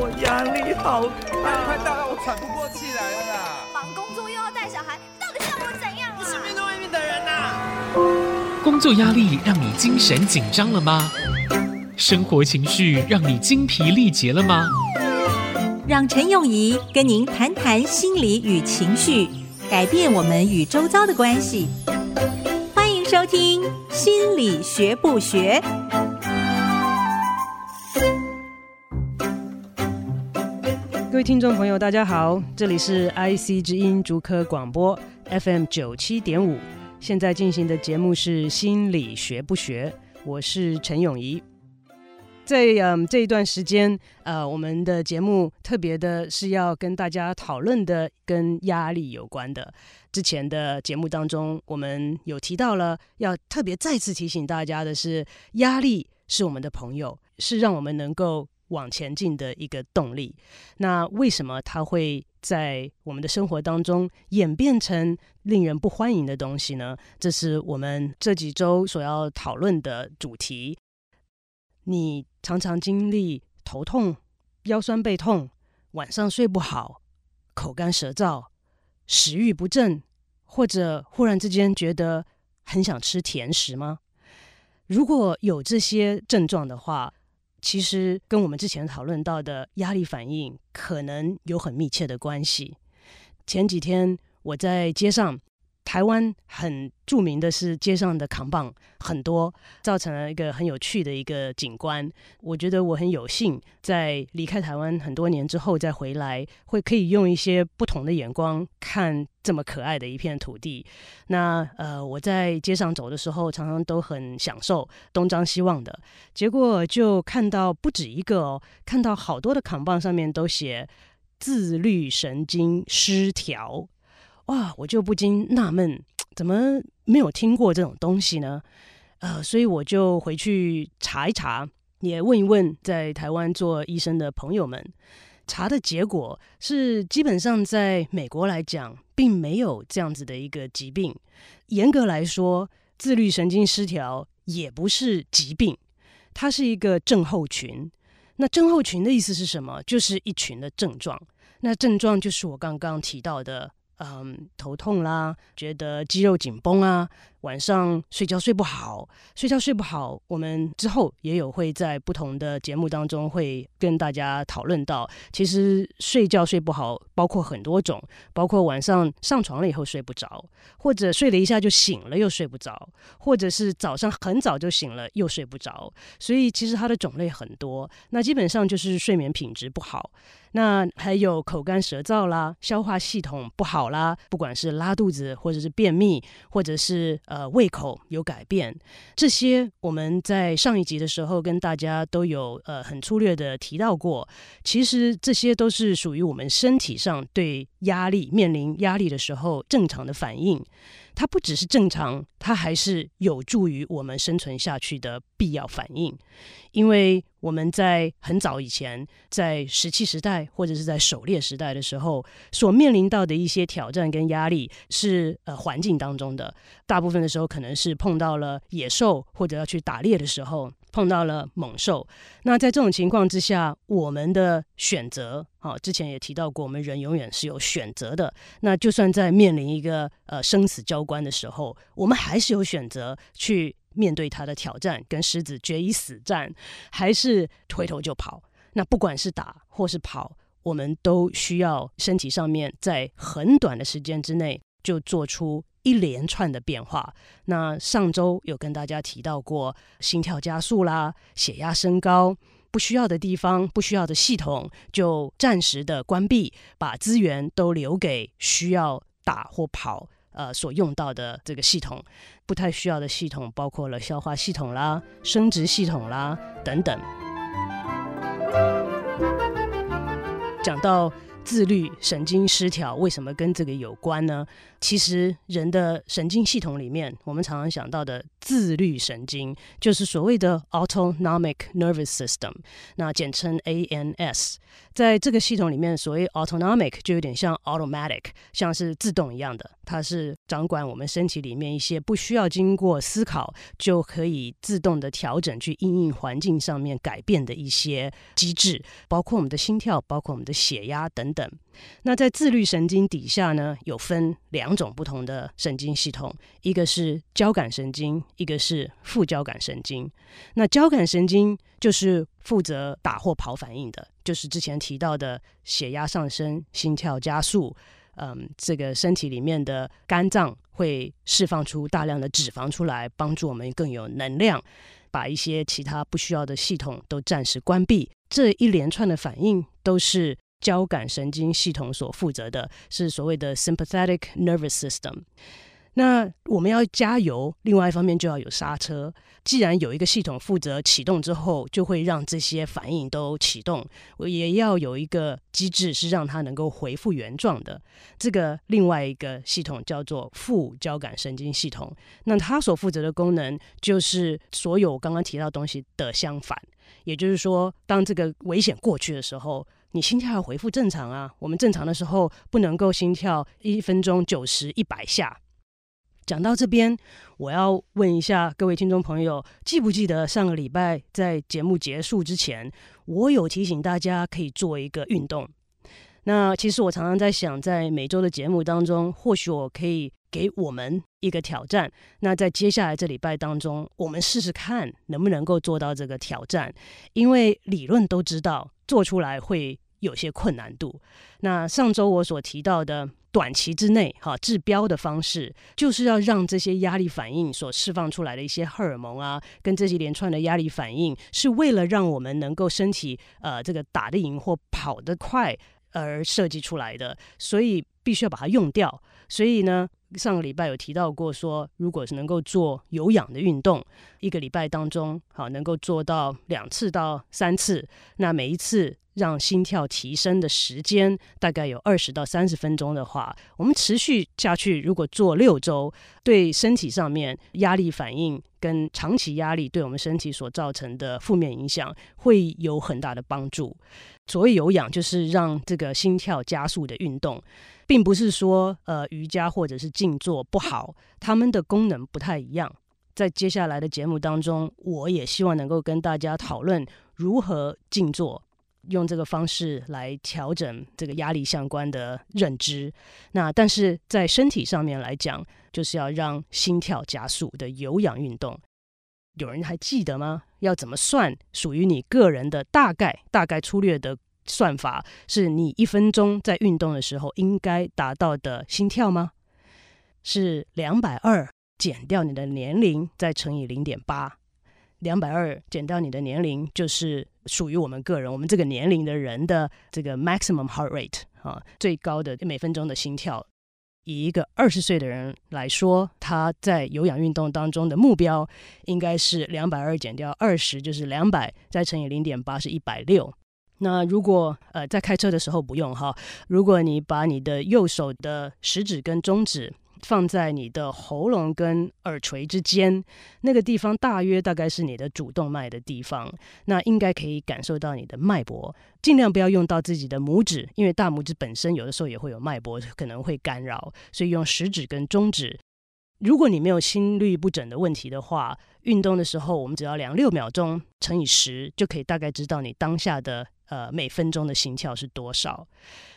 我压力好大，快到了，我喘不过气来了啦！忙工作又要带小孩，到底像我怎样啊？我是命中命的人呐！工作压力让你精神紧张了吗？生活情绪让你精疲力竭了吗？让陈永仪跟您谈谈心理与情绪，改变我们与周遭的关系。欢迎收听《心理学不学》。各位听众朋友，大家好，这里是 IC 之音竹科广播 FM 九七点五，现在进行的节目是《心理学不学》，我是陈永仪。在嗯这一段时间，呃，我们的节目特别的是要跟大家讨论的跟压力有关的。之前的节目当中，我们有提到了，要特别再次提醒大家的是，压力是我们的朋友，是让我们能够往前进的一个动力。那为什么它会在我们的生活当中演变成令人不欢迎的东西呢？这是我们这几周所要讨论的主题。你常常经历头痛、腰酸背痛、晚上睡不好、口干舌燥、食欲不振，或者忽然之间觉得很想吃甜食吗？如果有这些症状的话，其实跟我们之前讨论到的压力反应可能有很密切的关系。前几天我在街上。台湾很著名的是街上的扛棒很多，造成了一个很有趣的一个景观。我觉得我很有幸，在离开台湾很多年之后再回来，会可以用一些不同的眼光看这么可爱的一片土地。那呃，我在街上走的时候，常常都很享受东张西望的，结果就看到不止一个哦，看到好多的扛棒上面都写自律神经失调。哇，我就不禁纳闷，怎么没有听过这种东西呢？呃，所以我就回去查一查，也问一问在台湾做医生的朋友们，查的结果是，基本上在美国来讲，并没有这样子的一个疾病。严格来说，自律神经失调也不是疾病，它是一个症候群。那症候群的意思是什么？就是一群的症状。那症状就是我刚刚提到的。嗯，头痛啦，觉得肌肉紧绷啊，晚上睡觉睡不好，睡觉睡不好，我们之后也有会在不同的节目当中会跟大家讨论到。其实睡觉睡不好包括很多种，包括晚上上床了以后睡不着，或者睡了一下就醒了又睡不着，或者是早上很早就醒了又睡不着。所以其实它的种类很多，那基本上就是睡眠品质不好。那还有口干舌燥啦，消化系统不好啦，不管是拉肚子，或者是便秘，或者是呃胃口有改变，这些我们在上一集的时候跟大家都有呃很粗略的提到过。其实这些都是属于我们身体上对压力，面临压力的时候正常的反应。它不只是正常，它还是有助于我们生存下去的必要反应。因为我们在很早以前，在石器时代或者是在狩猎时代的时候，所面临到的一些挑战跟压力是呃环境当中的，大部分的时候可能是碰到了野兽或者要去打猎的时候。碰到了猛兽，那在这种情况之下，我们的选择，好，之前也提到过，我们人永远是有选择的。那就算在面临一个呃生死交关的时候，我们还是有选择去面对它的挑战，跟狮子决一死战，还是回头就跑。那不管是打或是跑，我们都需要身体上面在很短的时间之内就做出。一连串的变化。那上周有跟大家提到过，心跳加速啦，血压升高，不需要的地方、不需要的系统就暂时的关闭，把资源都留给需要打或跑呃所用到的这个系统。不太需要的系统包括了消化系统啦、生殖系统啦等等。讲到。自律神经失调为什么跟这个有关呢？其实人的神经系统里面，我们常常想到的自律神经，就是所谓的 Autonomic Nervous System，那简称 ANS。在这个系统里面，所谓 Autonomic 就有点像 Automatic，像是自动一样的，它是掌管我们身体里面一些不需要经过思考就可以自动的调整去应应环境上面改变的一些机制，包括我们的心跳，包括我们的血压等等。那在自律神经底下呢，有分两两种不同的神经系统，一个是交感神经，一个是副交感神经。那交感神经就是负责打或跑反应的，就是之前提到的血压上升、心跳加速。嗯，这个身体里面的肝脏会释放出大量的脂肪出来，帮助我们更有能量，把一些其他不需要的系统都暂时关闭。这一连串的反应都是。交感神经系统所负责的是所谓的 sympathetic nervous system。那我们要加油，另外一方面就要有刹车。既然有一个系统负责启动之后，就会让这些反应都启动，我也要有一个机制是让它能够恢复原状的。这个另外一个系统叫做副交感神经系统。那它所负责的功能就是所有刚刚提到的东西的相反，也就是说，当这个危险过去的时候。你心跳要恢复正常啊！我们正常的时候不能够心跳一分钟九十一百下。讲到这边，我要问一下各位听众朋友，记不记得上个礼拜在节目结束之前，我有提醒大家可以做一个运动。那其实我常常在想，在每周的节目当中，或许我可以给我们一个挑战。那在接下来这礼拜当中，我们试试看能不能够做到这个挑战，因为理论都知道。做出来会有些困难度。那上周我所提到的短期之内哈治标的方式，就是要让这些压力反应所释放出来的一些荷尔蒙啊，跟这些连串的压力反应，是为了让我们能够身体呃这个打得赢或跑得快而设计出来的，所以必须要把它用掉。所以呢，上个礼拜有提到过说，如果是能够做有氧的运动，一个礼拜当中，好能够做到两次到三次，那每一次让心跳提升的时间大概有二十到三十分钟的话，我们持续下去，如果做六周，对身体上面压力反应跟长期压力对我们身体所造成的负面影响会有很大的帮助。所谓有氧，就是让这个心跳加速的运动。并不是说呃瑜伽或者是静坐不好，他们的功能不太一样。在接下来的节目当中，我也希望能够跟大家讨论如何静坐，用这个方式来调整这个压力相关的认知。那但是在身体上面来讲，就是要让心跳加速的有氧运动。有人还记得吗？要怎么算属于你个人的大概大概粗略的？算法是你一分钟在运动的时候应该达到的心跳吗？是两百二减掉你的年龄再乘以零点八，两百二减掉你的年龄就是属于我们个人，我们这个年龄的人的这个 maximum heart rate 啊，最高的每分钟的心跳。以一个二十岁的人来说，他在有氧运动当中的目标应该是两百二减掉二十，就是两百再乘以零点八是一百六。那如果呃在开车的时候不用哈，如果你把你的右手的食指跟中指放在你的喉咙跟耳垂之间，那个地方大约大概是你的主动脉的地方，那应该可以感受到你的脉搏。尽量不要用到自己的拇指，因为大拇指本身有的时候也会有脉搏，可能会干扰，所以用食指跟中指。如果你没有心律不整的问题的话，运动的时候我们只要量六秒钟乘以十，就可以大概知道你当下的。呃，每分钟的心跳是多少？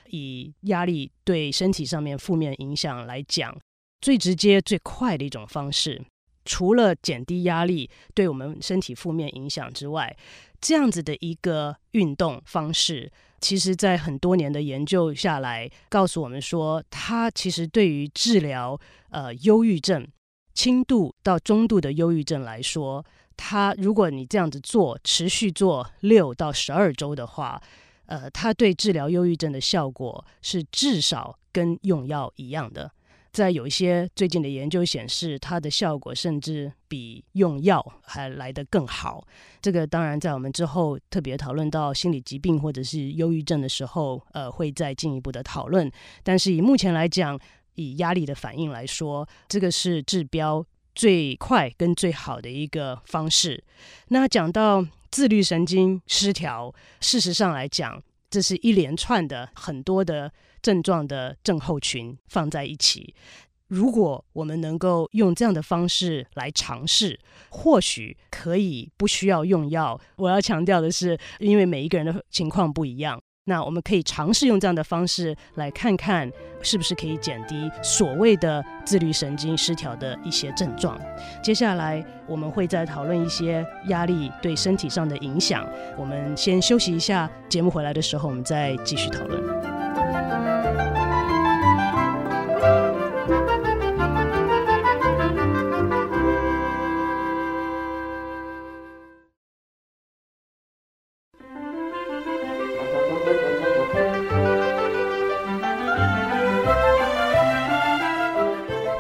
以压力对身体上面负面影响来讲，最直接、最快的一种方式，除了减低压力对我们身体负面影响之外，这样子的一个运动方式，其实在很多年的研究下来，告诉我们说，它其实对于治疗呃忧郁症、轻度到中度的忧郁症来说。它，如果你这样子做，持续做六到十二周的话，呃，它对治疗忧郁症的效果是至少跟用药一样的。在有一些最近的研究显示，它的效果甚至比用药还来得更好。这个当然在我们之后特别讨论到心理疾病或者是忧郁症的时候，呃，会再进一步的讨论。但是以目前来讲，以压力的反应来说，这个是治标。最快跟最好的一个方式。那讲到自律神经失调，事实上来讲，这是一连串的很多的症状的症候群放在一起。如果我们能够用这样的方式来尝试，或许可以不需要用药。我要强调的是，因为每一个人的情况不一样。那我们可以尝试用这样的方式来看看，是不是可以减低所谓的自律神经失调的一些症状。接下来我们会再讨论一些压力对身体上的影响。我们先休息一下，节目回来的时候我们再继续讨论。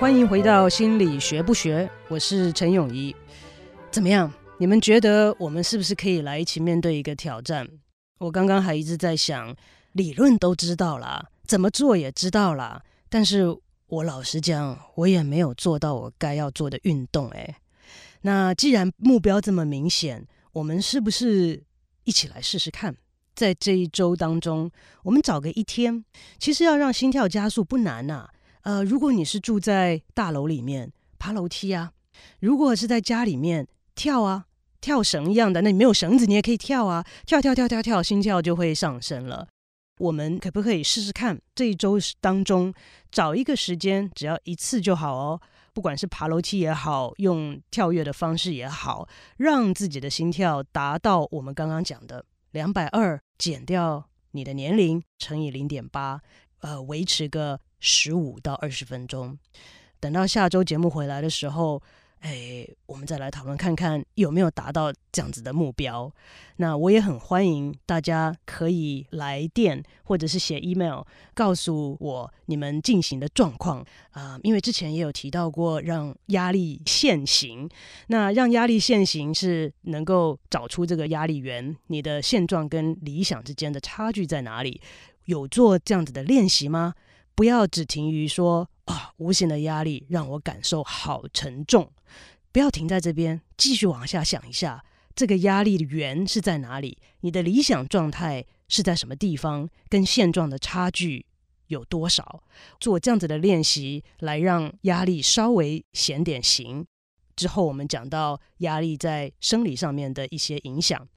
欢迎回到心理学不学，我是陈永仪。怎么样？你们觉得我们是不是可以来一起面对一个挑战？我刚刚还一直在想，理论都知道了，怎么做也知道了，但是我老实讲，我也没有做到我该要做的运动。哎，那既然目标这么明显，我们是不是一起来试试看？在这一周当中，我们找个一天，其实要让心跳加速不难呐。呃，如果你是住在大楼里面，爬楼梯啊；如果是在家里面跳啊，跳绳一样的，那你没有绳子，你也可以跳啊，跳跳跳跳跳，心跳就会上升了。我们可不可以试试看？这一周当中找一个时间，只要一次就好哦。不管是爬楼梯也好，用跳跃的方式也好，让自己的心跳达到我们刚刚讲的两百二，减掉你的年龄乘以零点八，呃，维持个。十五到二十分钟，等到下周节目回来的时候，哎，我们再来讨论看看有没有达到这样子的目标。那我也很欢迎大家可以来电或者是写 email 告诉我你们进行的状况啊，因为之前也有提到过让压力现形。那让压力现形是能够找出这个压力源，你的现状跟理想之间的差距在哪里？有做这样子的练习吗？不要只停于说啊，无形的压力让我感受好沉重。不要停在这边，继续往下想一下，这个压力的源是在哪里？你的理想状态是在什么地方？跟现状的差距有多少？做这样子的练习，来让压力稍微显点形。之后我们讲到压力在生理上面的一些影响。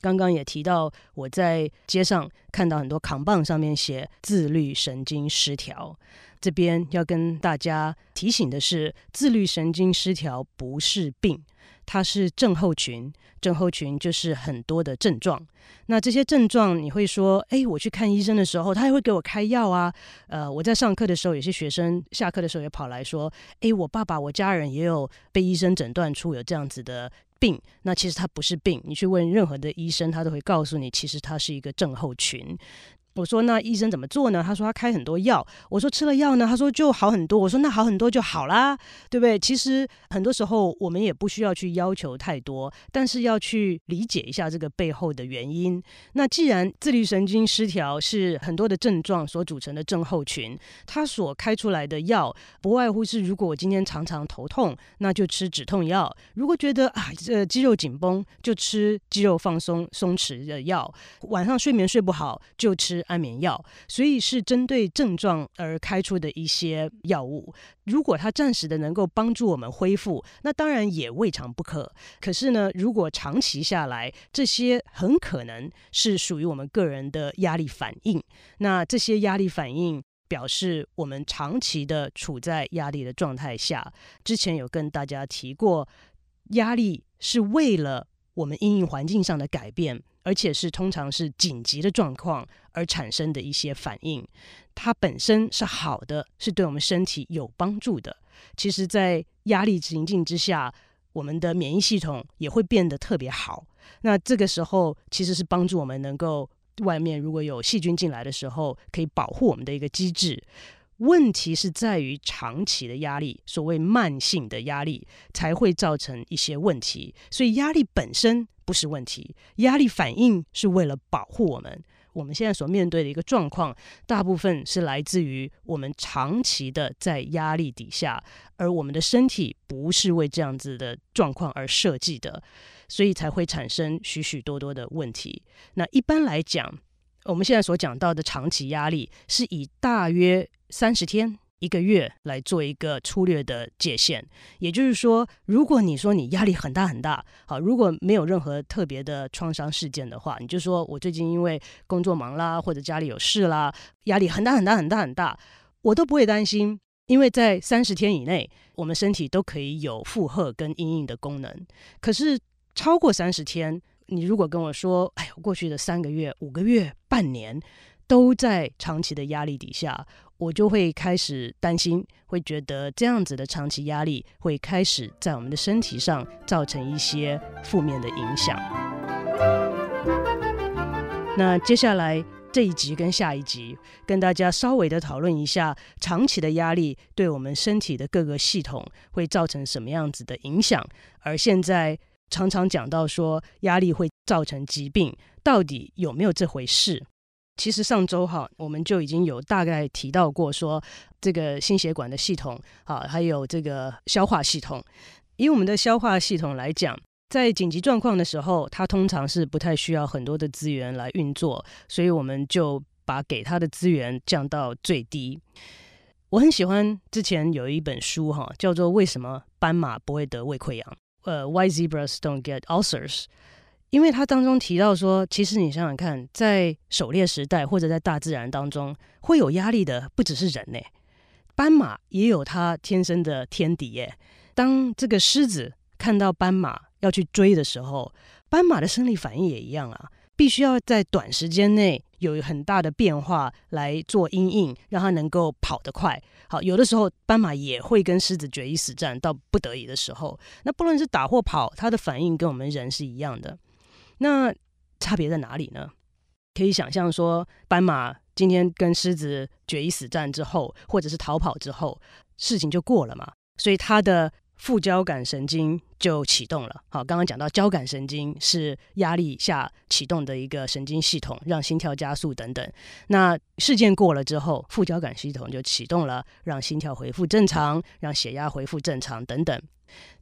刚刚也提到，我在街上看到很多扛棒上面写“自律神经失调”。这边要跟大家提醒的是，自律神经失调不是病，它是症候群。症候群就是很多的症状。那这些症状，你会说：“哎，我去看医生的时候，他还会给我开药啊。”呃，我在上课的时候，有些学生下课的时候也跑来说：“哎，我爸爸、我家人也有被医生诊断出有这样子的。”病，那其实它不是病。你去问任何的医生，他都会告诉你，其实它是一个症候群。我说，那医生怎么做呢？他说他开很多药。我说吃了药呢？他说就好很多。我说那好很多就好啦，对不对？其实很多时候我们也不需要去要求太多，但是要去理解一下这个背后的原因。那既然自律神经失调是很多的症状所组成的症候群，他所开出来的药不外乎是，如果我今天常常头痛，那就吃止痛药；如果觉得啊这肌肉紧绷，就吃肌肉放松松弛的药；晚上睡眠睡不好，就吃。安眠药，所以是针对症状而开出的一些药物。如果它暂时的能够帮助我们恢复，那当然也未尝不可。可是呢，如果长期下来，这些很可能是属于我们个人的压力反应。那这些压力反应表示我们长期的处在压力的状态下。之前有跟大家提过，压力是为了我们因应环境上的改变。而且是通常是紧急的状况而产生的一些反应，它本身是好的，是对我们身体有帮助的。其实，在压力情境之下，我们的免疫系统也会变得特别好。那这个时候，其实是帮助我们能够外面如果有细菌进来的时候，可以保护我们的一个机制。问题是在于长期的压力，所谓慢性的压力才会造成一些问题。所以压力本身不是问题，压力反应是为了保护我们。我们现在所面对的一个状况，大部分是来自于我们长期的在压力底下，而我们的身体不是为这样子的状况而设计的，所以才会产生许许多多的问题。那一般来讲，我们现在所讲到的长期压力，是以大约三十天，一个月来做一个粗略的界限，也就是说，如果你说你压力很大很大，好，如果没有任何特别的创伤事件的话，你就说我最近因为工作忙啦，或者家里有事啦，压力很大很大很大很大，我都不会担心，因为在三十天以内，我们身体都可以有负荷跟因应的功能。可是超过三十天，你如果跟我说，哎，过去的三个月、五个月、半年，都在长期的压力底下。我就会开始担心，会觉得这样子的长期压力会开始在我们的身体上造成一些负面的影响。那接下来这一集跟下一集，跟大家稍微的讨论一下长期的压力对我们身体的各个系统会造成什么样子的影响。而现在常常讲到说压力会造成疾病，到底有没有这回事？其实上周哈，我们就已经有大概提到过，说这个心血管的系统啊，还有这个消化系统。以我们的消化系统来讲，在紧急状况的时候，它通常是不太需要很多的资源来运作，所以我们就把给它的资源降到最低。我很喜欢之前有一本书哈，叫做《为什么斑马不会得胃溃疡》，呃，Why Zebras Don't Get Ulcers。因为他当中提到说，其实你想想看，在狩猎时代或者在大自然当中，会有压力的不只是人呢，斑马也有它天生的天敌耶。当这个狮子看到斑马要去追的时候，斑马的生理反应也一样啊，必须要在短时间内有很大的变化来做因应，让它能够跑得快。好，有的时候斑马也会跟狮子决一死战，到不得已的时候，那不论是打或跑，它的反应跟我们人是一样的。那差别在哪里呢？可以想象说，斑马今天跟狮子决一死战之后，或者是逃跑之后，事情就过了嘛。所以它的副交感神经就启动了。好，刚刚讲到交感神经是压力下启动的一个神经系统，让心跳加速等等。那事件过了之后，副交感系统就启动了，让心跳恢复正常，让血压恢复正常等等。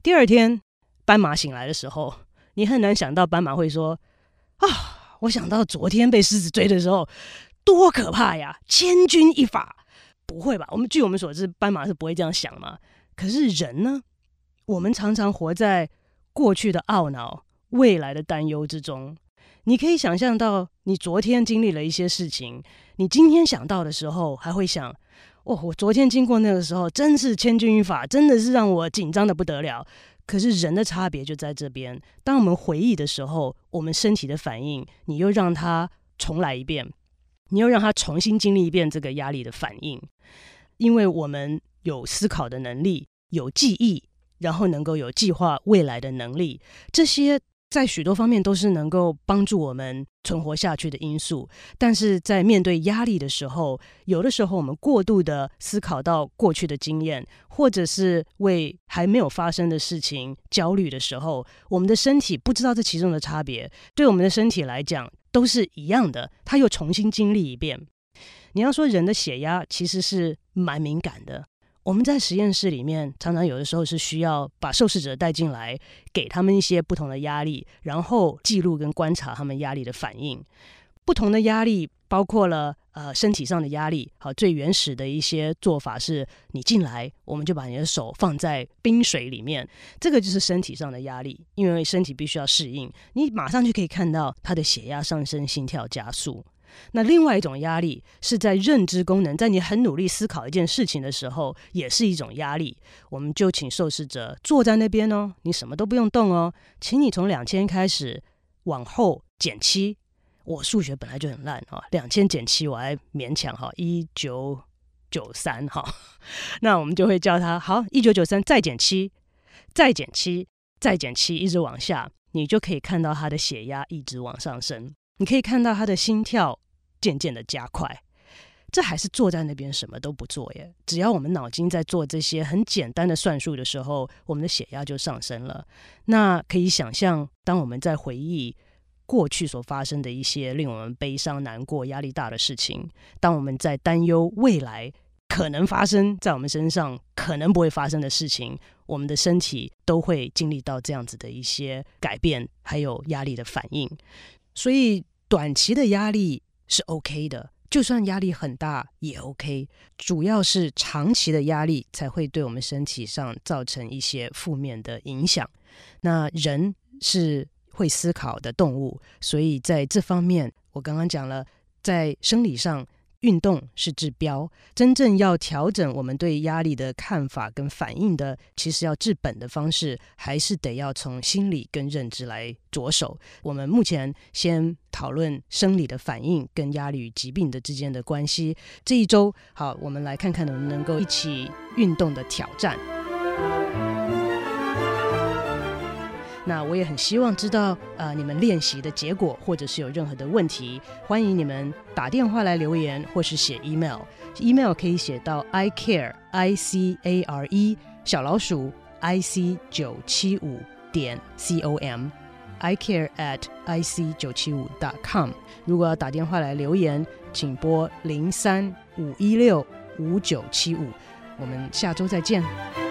第二天，斑马醒来的时候。你很难想到斑马会说：“啊，我想到昨天被狮子追的时候，多可怕呀！千钧一发，不会吧？我们据我们所知，斑马是不会这样想嘛。可是人呢？我们常常活在过去的懊恼、未来的担忧之中。你可以想象到，你昨天经历了一些事情，你今天想到的时候，还会想：哦，我昨天经过那个时候，真是千钧一发，真的是让我紧张得不得了。”可是人的差别就在这边。当我们回忆的时候，我们身体的反应，你又让它重来一遍，你又让它重新经历一遍这个压力的反应，因为我们有思考的能力，有记忆，然后能够有计划未来的能力，这些。在许多方面都是能够帮助我们存活下去的因素，但是在面对压力的时候，有的时候我们过度的思考到过去的经验，或者是为还没有发生的事情焦虑的时候，我们的身体不知道这其中的差别，对我们的身体来讲都是一样的，它又重新经历一遍。你要说人的血压其实是蛮敏感的。我们在实验室里面，常常有的时候是需要把受试者带进来，给他们一些不同的压力，然后记录跟观察他们压力的反应。不同的压力包括了呃身体上的压力，好，最原始的一些做法是，你进来，我们就把你的手放在冰水里面，这个就是身体上的压力，因为身体必须要适应，你马上就可以看到他的血压上升，心跳加速。那另外一种压力是在认知功能，在你很努力思考一件事情的时候，也是一种压力。我们就请受试者坐在那边哦，你什么都不用动哦，请你从两千开始往后减七。我数学本来就很烂哈，两千减七我还勉强哈，一九九三哈。那我们就会叫他好，一九九三再减七，再减七，再减七，一直往下，你就可以看到他的血压一直往上升，你可以看到他的心跳。渐渐的加快，这还是坐在那边什么都不做耶。只要我们脑筋在做这些很简单的算术的时候，我们的血压就上升了。那可以想象，当我们在回忆过去所发生的一些令我们悲伤、难过、压力大的事情，当我们在担忧未来可能发生在我们身上、可能不会发生的事情，我们的身体都会经历到这样子的一些改变，还有压力的反应。所以，短期的压力是 OK 的。就算压力很大也 OK，主要是长期的压力才会对我们身体上造成一些负面的影响。那人是会思考的动物，所以在这方面，我刚刚讲了，在生理上。运动是治标，真正要调整我们对压力的看法跟反应的，其实要治本的方式，还是得要从心理跟认知来着手。我们目前先讨论生理的反应跟压力与疾病的之间的关系。这一周，好，我们来看看能不能够一起运动的挑战。那我也很希望知道，呃，你们练习的结果，或者是有任何的问题，欢迎你们打电话来留言，或是写 email。email 可以写到 i care i c a r e 小老鼠 i c 九七五点 c o m i care at i c 九七五 dot com。如果要打电话来留言，请拨零三五一六五九七五。我们下周再见。